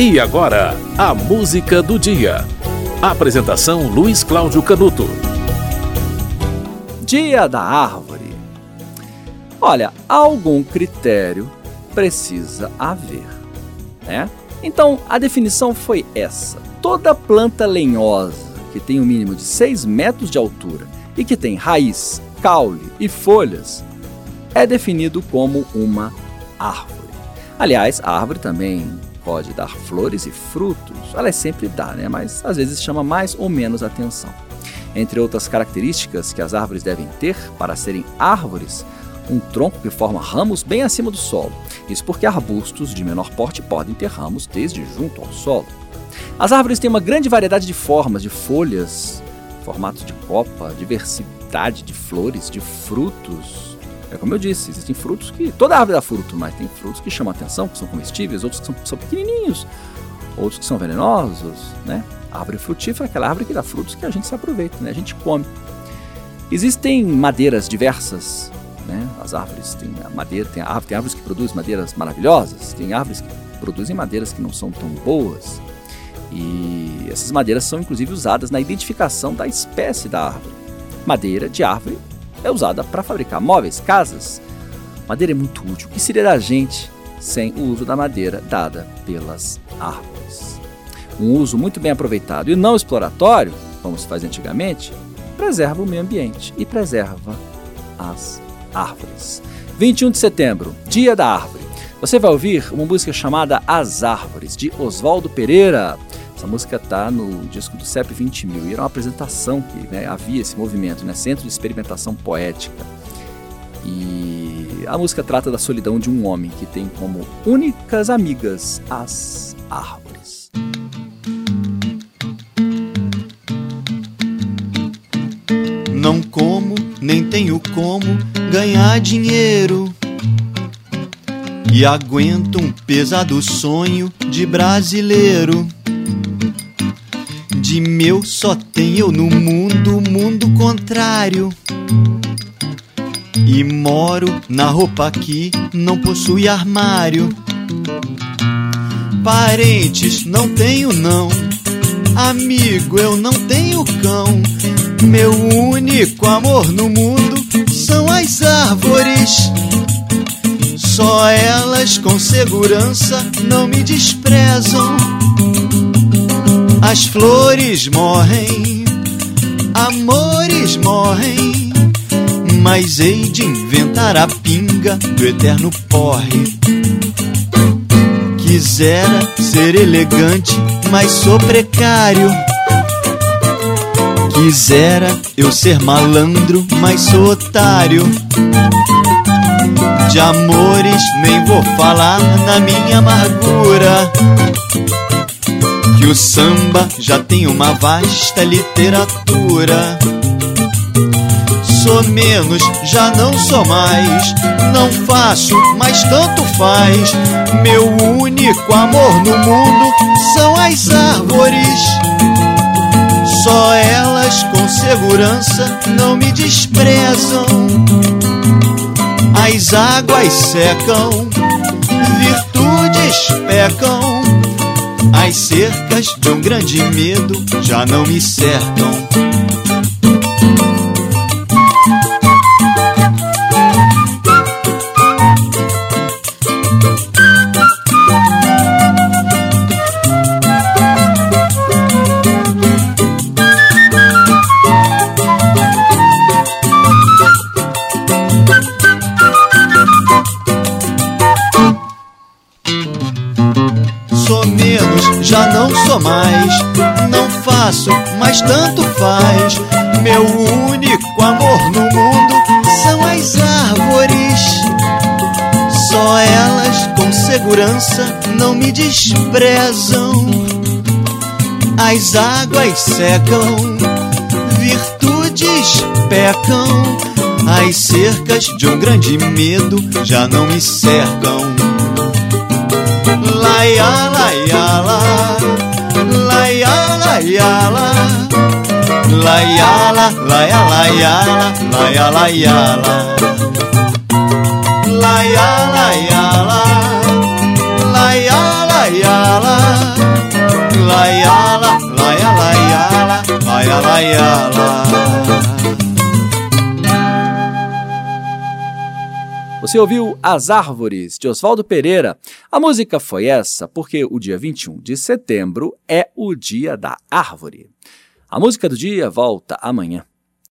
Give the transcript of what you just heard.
E agora, a música do dia. Apresentação Luiz Cláudio Canuto. Dia da árvore. Olha, algum critério precisa haver, né? Então, a definição foi essa: toda planta lenhosa que tem um mínimo de 6 metros de altura e que tem raiz, caule e folhas é definido como uma árvore. Aliás, a árvore também pode dar flores e frutos, ela sempre dá, né? mas às vezes chama mais ou menos atenção. Entre outras características que as árvores devem ter para serem árvores, um tronco que forma ramos bem acima do solo. Isso porque arbustos de menor porte podem ter ramos desde junto ao solo. As árvores têm uma grande variedade de formas, de folhas, formatos de copa, diversidade de flores, de frutos, é como eu disse, existem frutos que. Toda árvore dá fruto, mas tem frutos que chamam atenção, que são comestíveis, outros que são, são pequenininhos, outros que são venenosos, né? A árvore frutífera é aquela árvore que dá frutos que a gente se aproveita, né? A gente come. Existem madeiras diversas, né? As árvores têm madeira, tem, tem árvores que produzem madeiras maravilhosas, tem árvores que produzem madeiras que não são tão boas. E essas madeiras são inclusive usadas na identificação da espécie da árvore. Madeira de árvore é usada para fabricar móveis, casas. Madeira é muito útil. O que seria da gente sem o uso da madeira dada pelas árvores? Um uso muito bem aproveitado e não exploratório, como se faz antigamente, preserva o meio ambiente e preserva as árvores. 21 de setembro, Dia da Árvore. Você vai ouvir uma música chamada As Árvores, de Oswaldo Pereira. Essa música está no disco do CEP 20 mil e era uma apresentação que né, havia esse movimento, né, Centro de Experimentação Poética. E a música trata da solidão de um homem que tem como únicas amigas as árvores. Não como, nem tenho como ganhar dinheiro. E aguento um pesado sonho de brasileiro de meu só tem eu no mundo, mundo contrário. E moro na roupa que não possui armário. Parentes não tenho não, amigo eu não tenho cão. Meu único amor no mundo são as árvores. Só elas com segurança não me desprezam as flores morrem, amores morrem, mas hei de inventar a pinga do eterno porre. Quisera ser elegante, mas sou precário. Quisera eu ser malandro, mas sou otário. De amores nem vou falar na minha amargura que o samba já tem uma vasta literatura. Sou menos, já não sou mais. Não faço, mas tanto faz. Meu único amor no mundo são as árvores. Só elas com segurança não me desprezam. As águas secam, virtudes pecam as cercas de um grande medo já não me cercam. Mais. Não faço, mas tanto faz. Meu único amor no mundo são as árvores. Só elas com segurança não me desprezam. As águas secam, virtudes pecam. As cercas de um grande medo já não me cercam. Laia, laia, la, laia, yala La yala, la yala yala, la yala yala La yala yala, la yala yala La yala, la yala yala, la yala yala Você ouviu As Árvores, de Oswaldo Pereira. A música foi essa porque o dia 21 de setembro é o Dia da Árvore. A música do dia volta amanhã.